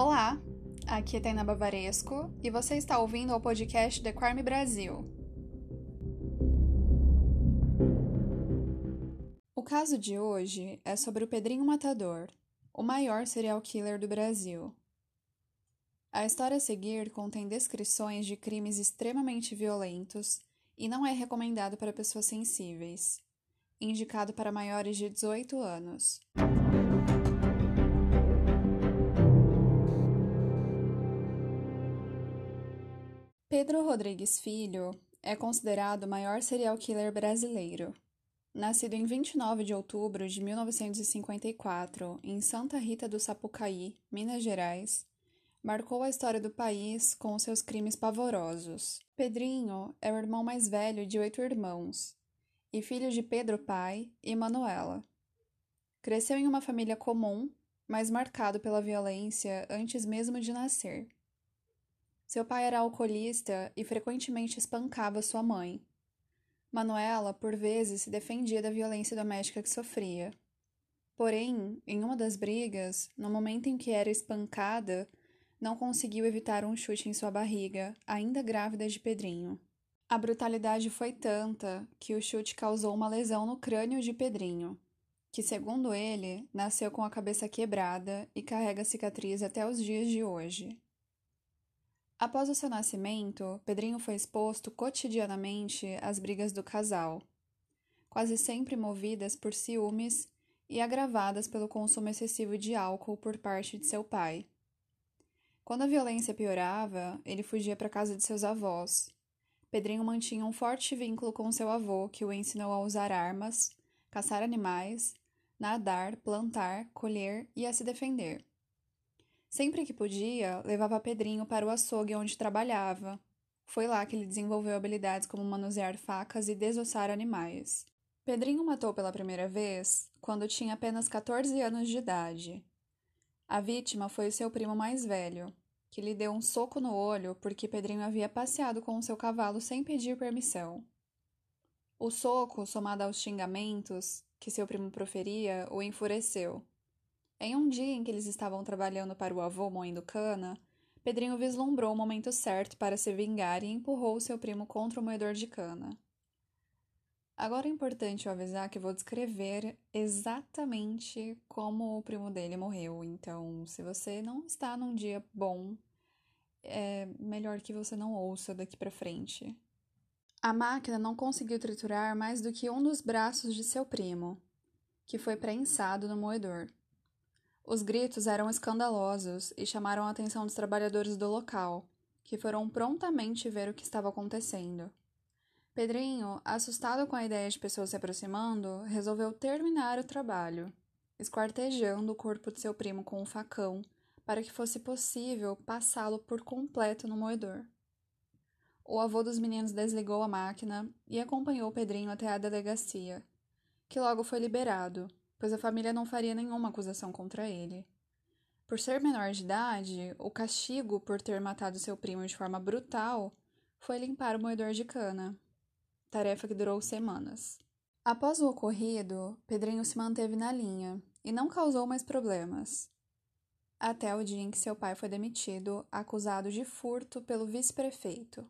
Olá, aqui é Taina Bavaresco e você está ouvindo o podcast The Crime Brasil. O caso de hoje é sobre o Pedrinho Matador, o maior serial killer do Brasil. A história a seguir contém descrições de crimes extremamente violentos e não é recomendado para pessoas sensíveis. Indicado para maiores de 18 anos. Pedro Rodrigues Filho é considerado o maior serial killer brasileiro. Nascido em 29 de outubro de 1954 em Santa Rita do Sapucaí, Minas Gerais, marcou a história do país com seus crimes pavorosos. Pedrinho é o irmão mais velho de oito irmãos e filho de Pedro pai e Manuela. Cresceu em uma família comum, mas marcado pela violência antes mesmo de nascer. Seu pai era alcoolista e frequentemente espancava sua mãe. Manuela, por vezes, se defendia da violência doméstica que sofria. Porém, em uma das brigas, no momento em que era espancada, não conseguiu evitar um chute em sua barriga, ainda grávida de Pedrinho. A brutalidade foi tanta que o chute causou uma lesão no crânio de Pedrinho, que, segundo ele, nasceu com a cabeça quebrada e carrega cicatriz até os dias de hoje. Após o seu nascimento, Pedrinho foi exposto cotidianamente às brigas do casal, quase sempre movidas por ciúmes e agravadas pelo consumo excessivo de álcool por parte de seu pai. Quando a violência piorava, ele fugia para casa de seus avós. Pedrinho mantinha um forte vínculo com seu avô, que o ensinou a usar armas, caçar animais, nadar, plantar, colher e a se defender. Sempre que podia, levava Pedrinho para o açougue onde trabalhava. Foi lá que ele desenvolveu habilidades como manusear facas e desossar animais. Pedrinho matou pela primeira vez quando tinha apenas 14 anos de idade. A vítima foi o seu primo mais velho, que lhe deu um soco no olho porque Pedrinho havia passeado com o seu cavalo sem pedir permissão. O soco, somado aos xingamentos que seu primo proferia, o enfureceu em um dia em que eles estavam trabalhando para o avô moendo cana, Pedrinho vislumbrou o momento certo para se vingar e empurrou seu primo contra o moedor de cana. Agora é importante eu avisar que vou descrever exatamente como o primo dele morreu, então se você não está num dia bom, é melhor que você não ouça daqui para frente. A máquina não conseguiu triturar mais do que um dos braços de seu primo, que foi prensado no moedor. Os gritos eram escandalosos e chamaram a atenção dos trabalhadores do local, que foram prontamente ver o que estava acontecendo. Pedrinho, assustado com a ideia de pessoas se aproximando, resolveu terminar o trabalho, esquartejando o corpo de seu primo com um facão para que fosse possível passá-lo por completo no moedor. O avô dos meninos desligou a máquina e acompanhou Pedrinho até a delegacia, que logo foi liberado, pois a família não faria nenhuma acusação contra ele. Por ser menor de idade, o castigo por ter matado seu primo de forma brutal foi limpar o moedor de cana, tarefa que durou semanas. Após o ocorrido, Pedrinho se manteve na linha e não causou mais problemas. Até o dia em que seu pai foi demitido, acusado de furto pelo vice-prefeito.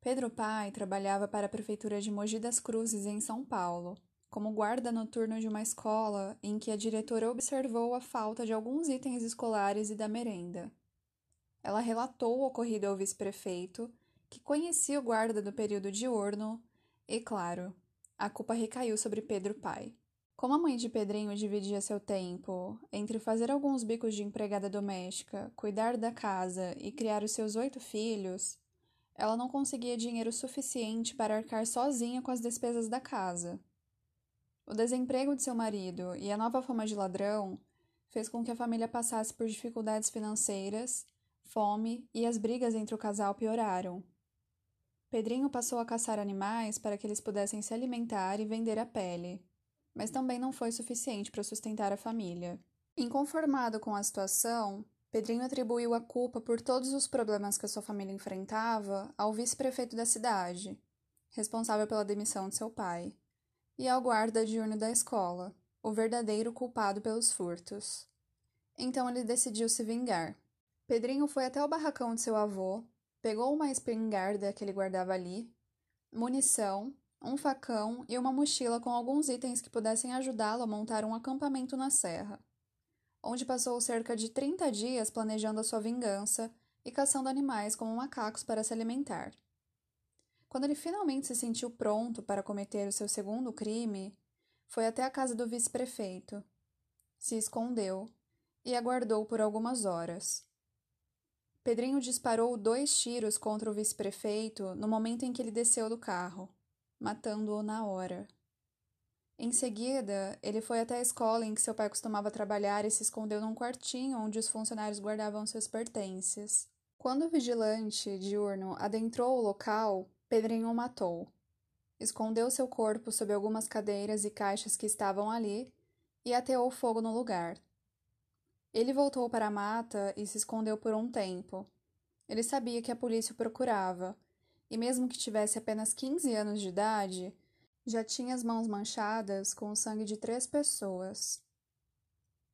Pedro Pai trabalhava para a prefeitura de Mogi das Cruzes, em São Paulo, como guarda noturno de uma escola em que a diretora observou a falta de alguns itens escolares e da merenda. Ela relatou o ocorrido ao vice-prefeito, que conhecia o guarda do período diurno, e, claro, a culpa recaiu sobre Pedro pai. Como a mãe de Pedrinho dividia seu tempo entre fazer alguns bicos de empregada doméstica, cuidar da casa e criar os seus oito filhos, ela não conseguia dinheiro suficiente para arcar sozinha com as despesas da casa. O desemprego de seu marido e a nova fama de ladrão fez com que a família passasse por dificuldades financeiras, fome e as brigas entre o casal pioraram. Pedrinho passou a caçar animais para que eles pudessem se alimentar e vender a pele, mas também não foi suficiente para sustentar a família. Inconformado com a situação, Pedrinho atribuiu a culpa por todos os problemas que a sua família enfrentava ao vice-prefeito da cidade, responsável pela demissão de seu pai e ao guarda diurno da escola, o verdadeiro culpado pelos furtos. Então ele decidiu se vingar. Pedrinho foi até o barracão de seu avô, pegou uma espingarda que ele guardava ali, munição, um facão e uma mochila com alguns itens que pudessem ajudá-lo a montar um acampamento na serra, onde passou cerca de 30 dias planejando a sua vingança e caçando animais como macacos para se alimentar. Quando ele finalmente se sentiu pronto para cometer o seu segundo crime, foi até a casa do vice-prefeito. Se escondeu e aguardou por algumas horas. Pedrinho disparou dois tiros contra o vice-prefeito no momento em que ele desceu do carro, matando-o na hora. Em seguida, ele foi até a escola em que seu pai costumava trabalhar e se escondeu num quartinho onde os funcionários guardavam seus pertences. Quando o vigilante diurno adentrou o local, Pedrinho matou. Escondeu seu corpo sob algumas cadeiras e caixas que estavam ali e ateou fogo no lugar. Ele voltou para a mata e se escondeu por um tempo. Ele sabia que a polícia o procurava, e mesmo que tivesse apenas 15 anos de idade, já tinha as mãos manchadas com o sangue de três pessoas.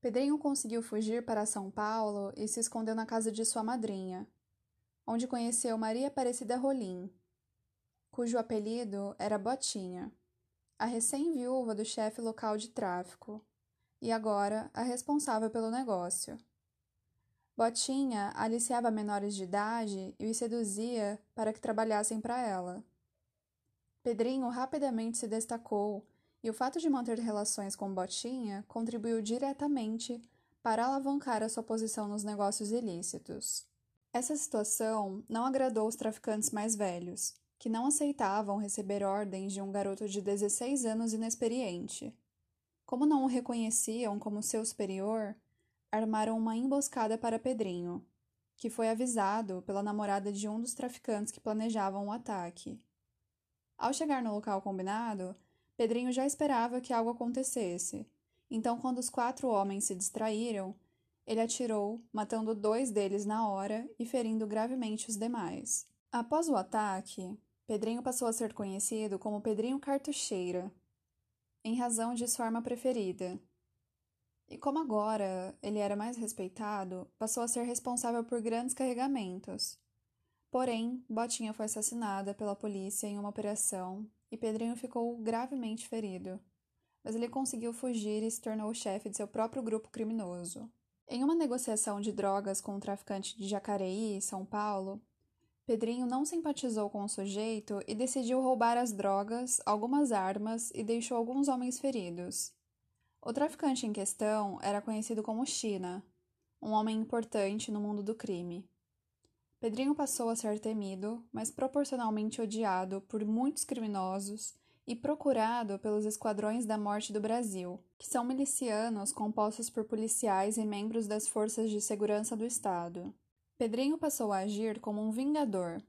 Pedrinho conseguiu fugir para São Paulo e se escondeu na casa de sua madrinha, onde conheceu Maria Aparecida Rolim, cujo apelido era Botinha, a recém-viúva do chefe local de tráfico, e agora a responsável pelo negócio. Botinha aliciava menores de idade e os seduzia para que trabalhassem para ela. Pedrinho rapidamente se destacou e o fato de manter relações com Botinha contribuiu diretamente para alavancar a sua posição nos negócios ilícitos. Essa situação não agradou os traficantes mais velhos, que não aceitavam receber ordens de um garoto de 16 anos inexperiente. Como não o reconheciam como seu superior, armaram uma emboscada para Pedrinho, que foi avisado pela namorada de um dos traficantes que planejavam o ataque. Ao chegar no local combinado, Pedrinho já esperava que algo acontecesse, então, quando os quatro homens se distraíram, ele atirou, matando dois deles na hora e ferindo gravemente os demais. Após o ataque, Pedrinho passou a ser conhecido como Pedrinho Cartucheira, em razão de sua arma preferida. E como agora ele era mais respeitado, passou a ser responsável por grandes carregamentos. Porém, Botinha foi assassinada pela polícia em uma operação e Pedrinho ficou gravemente ferido. Mas ele conseguiu fugir e se tornou o chefe de seu próprio grupo criminoso. Em uma negociação de drogas com um traficante de Jacareí, São Paulo, Pedrinho não simpatizou com o sujeito e decidiu roubar as drogas, algumas armas e deixou alguns homens feridos. O traficante em questão era conhecido como China, um homem importante no mundo do crime. Pedrinho passou a ser temido, mas proporcionalmente odiado por muitos criminosos e procurado pelos Esquadrões da Morte do Brasil, que são milicianos compostos por policiais e membros das forças de segurança do Estado. Pedrinho passou a agir como um vingador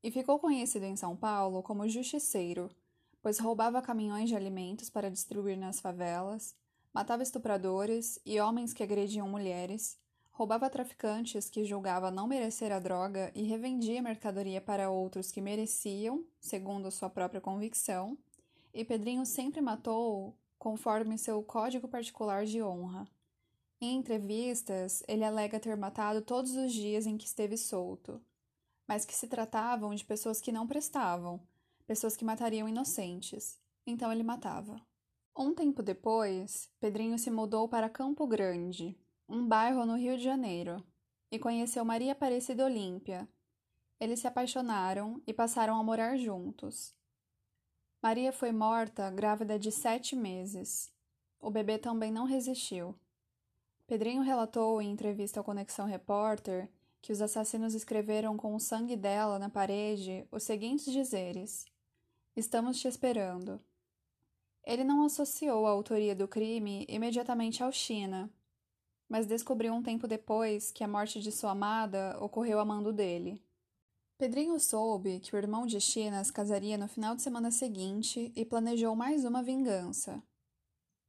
e ficou conhecido em São Paulo como justiceiro, pois roubava caminhões de alimentos para distribuir nas favelas, matava estupradores e homens que agrediam mulheres, roubava traficantes que julgava não merecer a droga e revendia mercadoria para outros que mereciam, segundo sua própria convicção, e Pedrinho sempre matou conforme seu código particular de honra. Em entrevistas, ele alega ter matado todos os dias em que esteve solto, mas que se tratavam de pessoas que não prestavam, pessoas que matariam inocentes. Então ele matava. Um tempo depois, Pedrinho se mudou para Campo Grande, um bairro no Rio de Janeiro, e conheceu Maria Aparecida Olímpia. Eles se apaixonaram e passaram a morar juntos. Maria foi morta grávida de sete meses. O bebê também não resistiu. Pedrinho relatou em entrevista ao Conexão Repórter que os assassinos escreveram com o sangue dela na parede os seguintes dizeres: Estamos te esperando. Ele não associou a autoria do crime imediatamente ao China, mas descobriu um tempo depois que a morte de sua amada ocorreu a mando dele. Pedrinho soube que o irmão de Chinas casaria no final de semana seguinte e planejou mais uma vingança.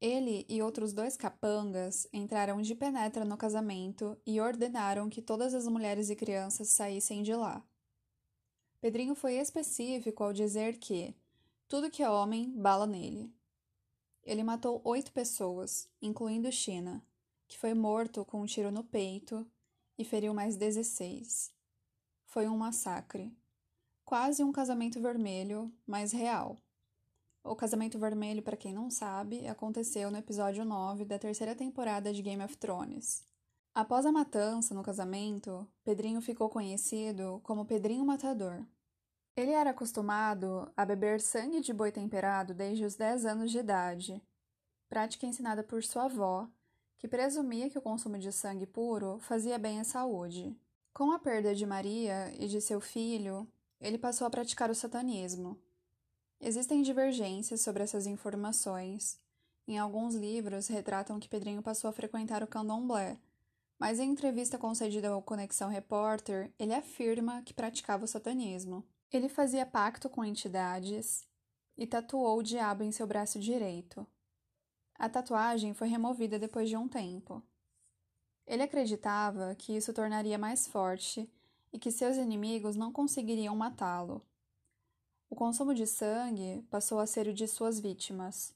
Ele e outros dois capangas entraram de penetra no casamento e ordenaram que todas as mulheres e crianças saíssem de lá. Pedrinho foi específico ao dizer que tudo que é homem, bala nele. Ele matou oito pessoas, incluindo China, que foi morto com um tiro no peito e feriu mais 16. Foi um massacre. Quase um casamento vermelho, mas real. O casamento vermelho, para quem não sabe, aconteceu no episódio 9 da terceira temporada de Game of Thrones. Após a matança no casamento, Pedrinho ficou conhecido como Pedrinho Matador. Ele era acostumado a beber sangue de boi temperado desde os 10 anos de idade, prática ensinada por sua avó, que presumia que o consumo de sangue puro fazia bem à saúde. Com a perda de Maria e de seu filho, ele passou a praticar o satanismo. Existem divergências sobre essas informações. Em alguns livros retratam que Pedrinho passou a frequentar o candomblé, mas em entrevista concedida ao Conexão Repórter, ele afirma que praticava o satanismo. Ele fazia pacto com entidades e tatuou o diabo em seu braço direito. A tatuagem foi removida depois de um tempo. Ele acreditava que isso tornaria mais forte e que seus inimigos não conseguiriam matá-lo. O consumo de sangue passou a ser o de suas vítimas.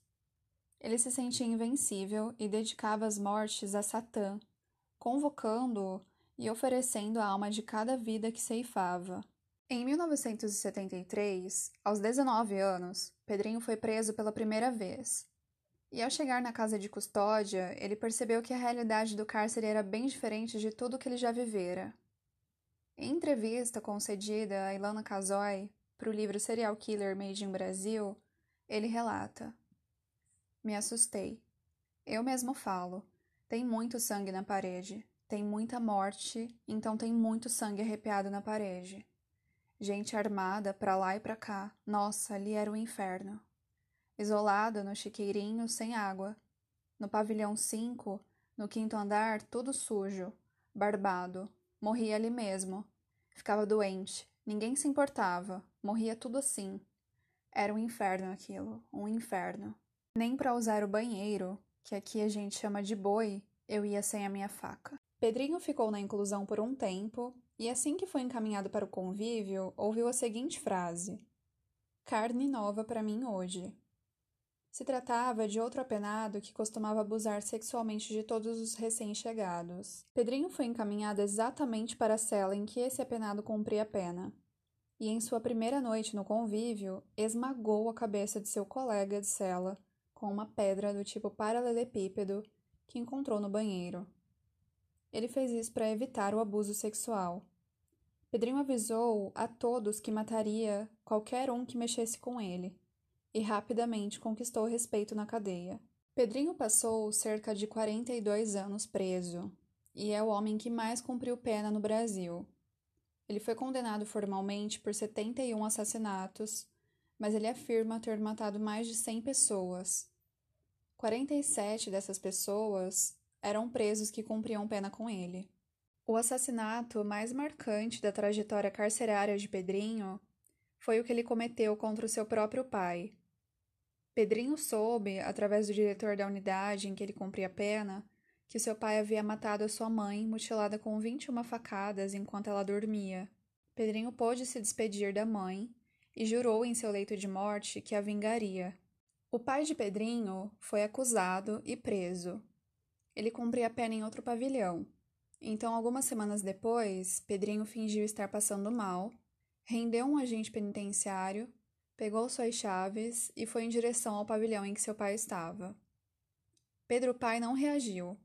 Ele se sentia invencível e dedicava as mortes a Satã, convocando-o e oferecendo a alma de cada vida que ceifava. Em 1973, aos 19 anos, Pedrinho foi preso pela primeira vez. E ao chegar na casa de custódia, ele percebeu que a realidade do cárcere era bem diferente de tudo que ele já vivera. Em entrevista concedida a Ilana Casoy para o livro Serial Killer Made in Brasil, ele relata: Me assustei. Eu mesmo falo. Tem muito sangue na parede. Tem muita morte, então tem muito sangue arrepiado na parede. Gente armada para lá e para cá. Nossa, ali era o inferno. Isolado no chiqueirinho sem água. No pavilhão 5, no quinto andar, tudo sujo, barbado. Morria ali mesmo. Ficava doente. Ninguém se importava. Morria tudo assim. Era um inferno aquilo, um inferno. Nem para usar o banheiro, que aqui a gente chama de boi, eu ia sem a minha faca. Pedrinho ficou na inclusão por um tempo e, assim que foi encaminhado para o convívio, ouviu a seguinte frase: Carne nova para mim hoje. Se tratava de outro apenado que costumava abusar sexualmente de todos os recém-chegados. Pedrinho foi encaminhado exatamente para a cela em que esse apenado cumpria a pena. E em sua primeira noite no convívio, esmagou a cabeça de seu colega de cela com uma pedra do tipo paralelepípedo que encontrou no banheiro. Ele fez isso para evitar o abuso sexual. Pedrinho avisou a todos que mataria qualquer um que mexesse com ele, e rapidamente conquistou respeito na cadeia. Pedrinho passou cerca de 42 anos preso, e é o homem que mais cumpriu pena no Brasil. Ele foi condenado formalmente por 71 assassinatos, mas ele afirma ter matado mais de 100 pessoas, 47 dessas pessoas eram presos que cumpriam pena com ele. O assassinato mais marcante da trajetória carcerária de Pedrinho foi o que ele cometeu contra o seu próprio pai. Pedrinho soube, através do diretor da unidade em que ele cumpria pena, que seu pai havia matado a sua mãe, mutilada com 21 facadas enquanto ela dormia. Pedrinho pôde se despedir da mãe e jurou em seu leito de morte que a vingaria. O pai de Pedrinho foi acusado e preso. Ele cumpria a pena em outro pavilhão. Então, algumas semanas depois, Pedrinho fingiu estar passando mal, rendeu um agente penitenciário, pegou suas chaves e foi em direção ao pavilhão em que seu pai estava. Pedro Pai não reagiu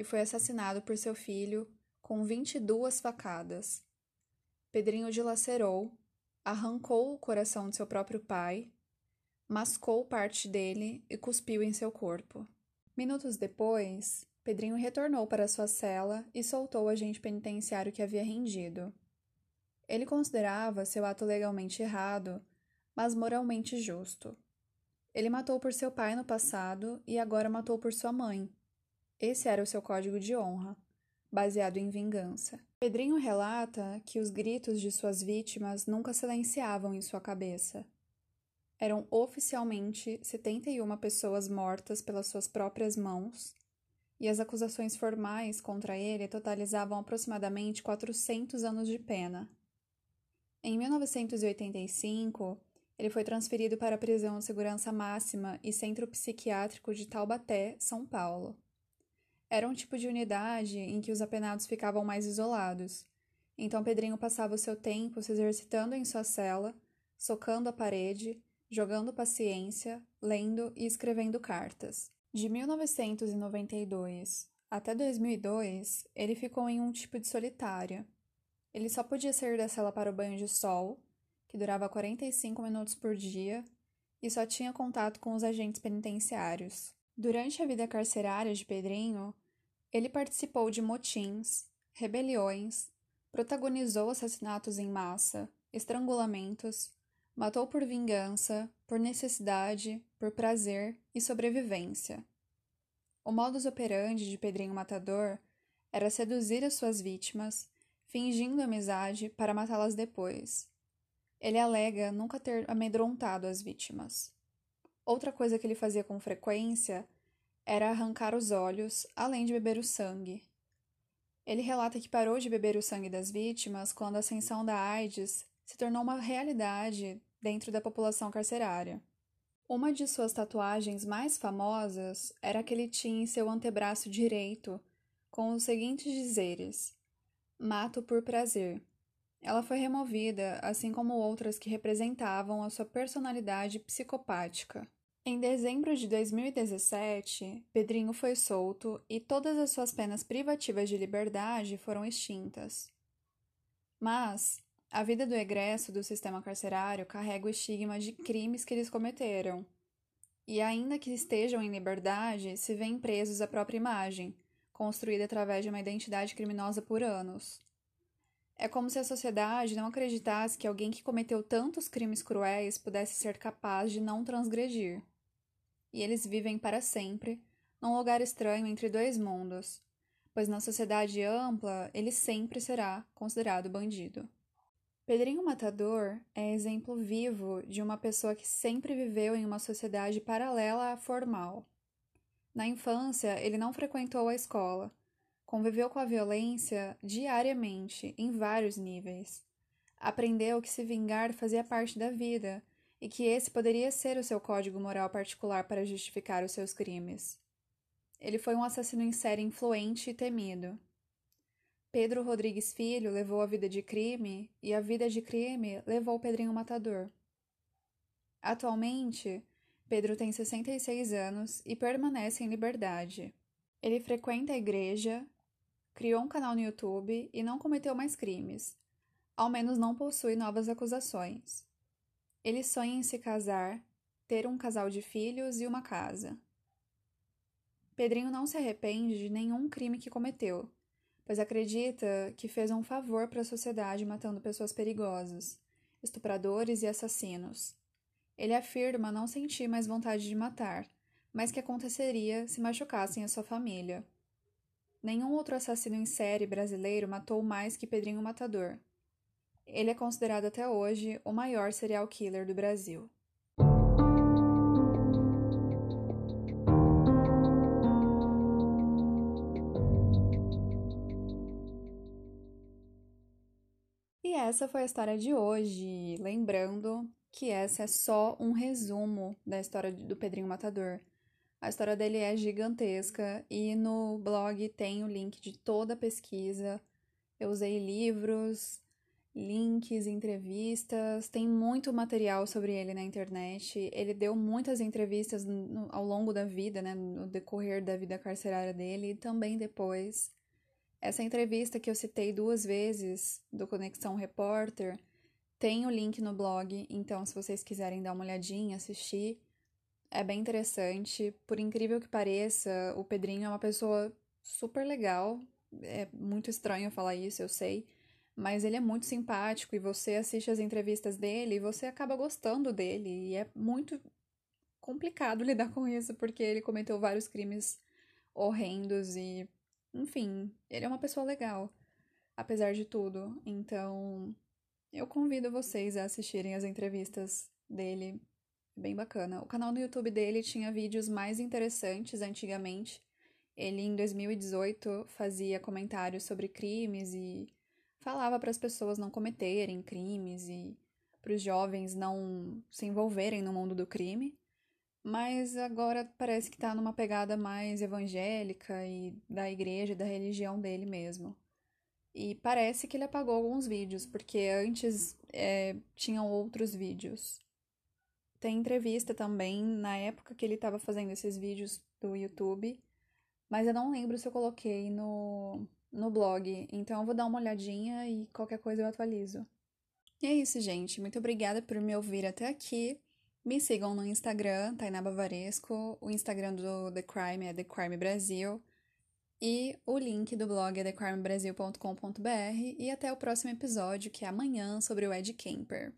e foi assassinado por seu filho com 22 facadas. Pedrinho dilacerou, arrancou o coração de seu próprio pai mascou parte dele e cuspiu em seu corpo. Minutos depois, Pedrinho retornou para sua cela e soltou o agente penitenciário que havia rendido. Ele considerava seu ato legalmente errado, mas moralmente justo. Ele matou por seu pai no passado e agora matou por sua mãe. Esse era o seu código de honra, baseado em vingança. Pedrinho relata que os gritos de suas vítimas nunca silenciavam em sua cabeça eram oficialmente 71 pessoas mortas pelas suas próprias mãos, e as acusações formais contra ele totalizavam aproximadamente 400 anos de pena. Em 1985, ele foi transferido para a prisão de segurança máxima e centro psiquiátrico de Taubaté, São Paulo. Era um tipo de unidade em que os apenados ficavam mais isolados. Então Pedrinho passava o seu tempo se exercitando em sua cela, socando a parede, jogando paciência, lendo e escrevendo cartas. De 1992 até 2002, ele ficou em um tipo de solitária. Ele só podia sair da cela para o banho de sol, que durava 45 minutos por dia, e só tinha contato com os agentes penitenciários. Durante a vida carcerária de Pedrinho, ele participou de motins, rebeliões, protagonizou assassinatos em massa, estrangulamentos, matou por vingança, por necessidade, por prazer e sobrevivência. O modus operandi de Pedrinho Matador era seduzir as suas vítimas, fingindo amizade para matá-las depois. Ele alega nunca ter amedrontado as vítimas. Outra coisa que ele fazia com frequência era arrancar os olhos, além de beber o sangue. Ele relata que parou de beber o sangue das vítimas quando a ascensão da AIDS se tornou uma realidade dentro da população carcerária. Uma de suas tatuagens mais famosas era que ele tinha em seu antebraço direito, com os seguintes dizeres: Mato por prazer. Ela foi removida, assim como outras que representavam a sua personalidade psicopática. Em dezembro de 2017, Pedrinho foi solto e todas as suas penas privativas de liberdade foram extintas. Mas a vida do egresso do sistema carcerário carrega o estigma de crimes que eles cometeram. E ainda que estejam em liberdade, se veem presos à própria imagem, construída através de uma identidade criminosa por anos. É como se a sociedade não acreditasse que alguém que cometeu tantos crimes cruéis pudesse ser capaz de não transgredir e eles vivem para sempre num lugar estranho entre dois mundos, pois na sociedade ampla ele sempre será considerado bandido. Pedrinho Matador é exemplo vivo de uma pessoa que sempre viveu em uma sociedade paralela à formal. Na infância, ele não frequentou a escola, conviveu com a violência diariamente, em vários níveis. Aprendeu que se vingar fazia parte da vida e que esse poderia ser o seu código moral particular para justificar os seus crimes. Ele foi um assassino em série influente e temido. Pedro Rodrigues Filho levou a vida de crime e a vida de crime levou Pedrinho Matador. Atualmente, Pedro tem 66 anos e permanece em liberdade. Ele frequenta a igreja, criou um canal no YouTube e não cometeu mais crimes. Ao menos não possui novas acusações. Ele sonha em se casar, ter um casal de filhos e uma casa. Pedrinho não se arrepende de nenhum crime que cometeu, pois acredita que fez um favor para a sociedade matando pessoas perigosas, estupradores e assassinos. Ele afirma não sentir mais vontade de matar, mas que aconteceria se machucassem a sua família. Nenhum outro assassino em série brasileiro matou mais que Pedrinho Matador. Ele é considerado até hoje o maior serial killer do Brasil. E essa foi a história de hoje. Lembrando que essa é só um resumo da história do Pedrinho Matador. A história dele é gigantesca e no blog tem o link de toda a pesquisa. Eu usei livros, links, entrevistas, tem muito material sobre ele na internet. Ele deu muitas entrevistas no, ao longo da vida, né, no decorrer da vida carcerária dele e também depois. Essa entrevista que eu citei duas vezes do Conexão Repórter tem o link no blog, então se vocês quiserem dar uma olhadinha, assistir, é bem interessante. Por incrível que pareça, o Pedrinho é uma pessoa super legal. É muito estranho falar isso, eu sei mas ele é muito simpático e você assiste as entrevistas dele e você acaba gostando dele. E é muito complicado lidar com isso porque ele cometeu vários crimes horrendos e, enfim, ele é uma pessoa legal, apesar de tudo. Então, eu convido vocês a assistirem as entrevistas dele. Bem bacana. O canal no YouTube dele tinha vídeos mais interessantes antigamente. Ele, em 2018, fazia comentários sobre crimes e falava para as pessoas não cometerem crimes e para os jovens não se envolverem no mundo do crime. mas agora parece que tá numa pegada mais evangélica e da igreja, da religião dele mesmo. E parece que ele apagou alguns vídeos, porque antes é, tinham outros vídeos. Tem entrevista também na época que ele estava fazendo esses vídeos do YouTube, mas eu não lembro se eu coloquei no, no blog, então eu vou dar uma olhadinha e qualquer coisa eu atualizo. E é isso, gente. Muito obrigada por me ouvir até aqui. Me sigam no Instagram, Tainá Bavaresco. O Instagram do The Crime é The Crime Brasil. E o link do blog é thecrimebrasil.com.br. E até o próximo episódio, que é amanhã, sobre o Ed Kemper.